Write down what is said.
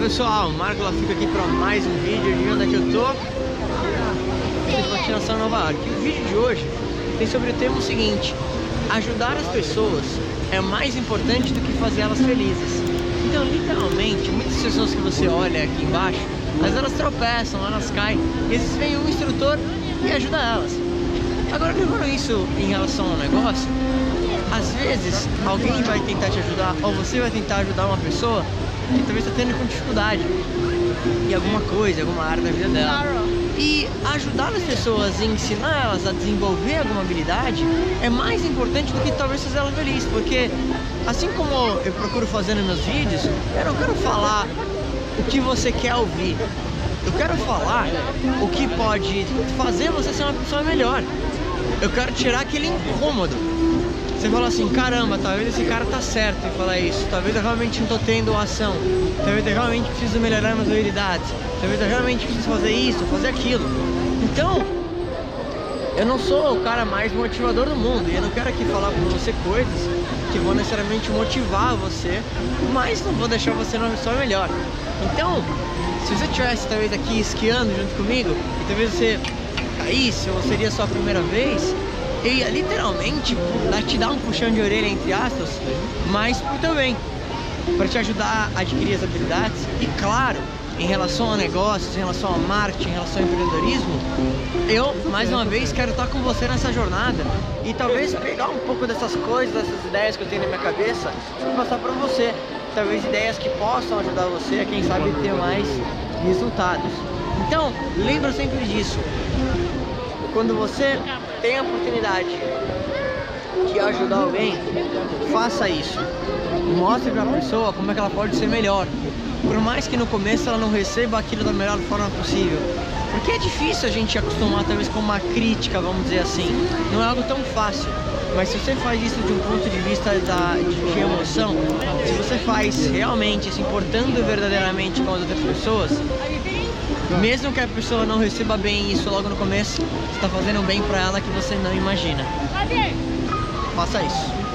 Pessoal, o Marco fica aqui para mais um vídeo de onde é que eu tô. De patinação Nova York. O vídeo de hoje tem sobre o tema seguinte Ajudar as pessoas é mais importante do que fazer elas felizes. Então literalmente, muitas pessoas que você olha aqui embaixo Mas elas tropeçam, elas caem E às vezes vem um instrutor e ajuda elas. Agora levando isso em relação ao negócio Às vezes alguém vai tentar te ajudar Ou você vai tentar ajudar uma pessoa que talvez está tendo dificuldade em alguma coisa, alguma área da vida dela. E ajudar as pessoas e ensinar elas a desenvolver alguma habilidade é mais importante do que talvez fazer ela feliz, porque assim como eu procuro fazer nos meus vídeos, eu não quero falar o que você quer ouvir. Eu quero falar o que pode fazer você ser uma pessoa melhor. Eu quero tirar aquele incômodo você fala assim, caramba, talvez esse cara tá certo em falar isso, talvez eu realmente não tô tendo ação, talvez eu realmente preciso melhorar minhas habilidades, talvez eu realmente preciso fazer isso, fazer aquilo. Então, eu não sou o cara mais motivador do mundo e eu não quero aqui falar com você coisas que vão necessariamente motivar você, mas não vou deixar você numa pessoa melhor. Então, se você estivesse talvez aqui esquiando junto comigo e talvez você caísse ou seria sua primeira vez, ia literalmente te dar um puxão de orelha, entre aspas, mas por teu bem, para te ajudar a adquirir as habilidades e, claro, em relação a negócios, em relação a marketing, em relação ao empreendedorismo, eu, mais uma vez, quero estar com você nessa jornada e talvez pegar um pouco dessas coisas, dessas ideias que eu tenho na minha cabeça e passar para você. Talvez ideias que possam ajudar você a, quem sabe, ter mais resultados. Então, lembra sempre disso. Quando você tem a oportunidade de ajudar alguém, faça isso. Mostre para a pessoa como é que ela pode ser melhor. Por mais que no começo ela não receba aquilo da melhor forma possível. Porque é difícil a gente acostumar talvez com uma crítica, vamos dizer assim. Não é algo tão fácil. Mas se você faz isso de um ponto de vista da, de, de emoção, se você faz realmente se importando verdadeiramente com as outras pessoas, mesmo que a pessoa não receba bem isso logo no começo, você está fazendo bem para ela que você não imagina. Faça isso.